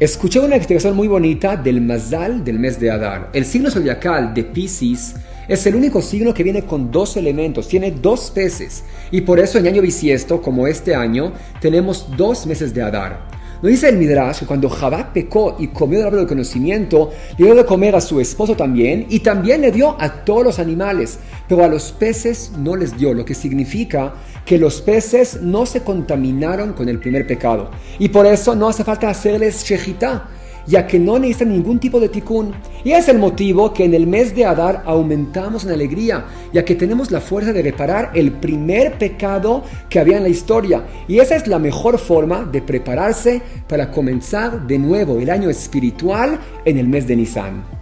Escuché una explicación muy bonita del Mazal del mes de Adar. El signo zodiacal de Pisces es el único signo que viene con dos elementos, tiene dos peces. Y por eso en año bisiesto, como este año, tenemos dos meses de Adar. Nos dice el Midrash que cuando Jabá pecó y comió del árbol del conocimiento, le dio de comer a su esposo también y también le dio a todos los animales, pero a los peces no les dio, lo que significa que los peces no se contaminaron con el primer pecado. Y por eso no hace falta hacerles shejitá, ya que no necesitan ningún tipo de tikkun. Y es el motivo que en el mes de Adar aumentamos en alegría, ya que tenemos la fuerza de reparar el primer pecado que había en la historia. Y esa es la mejor forma de prepararse para comenzar de nuevo el año espiritual en el mes de Nisan.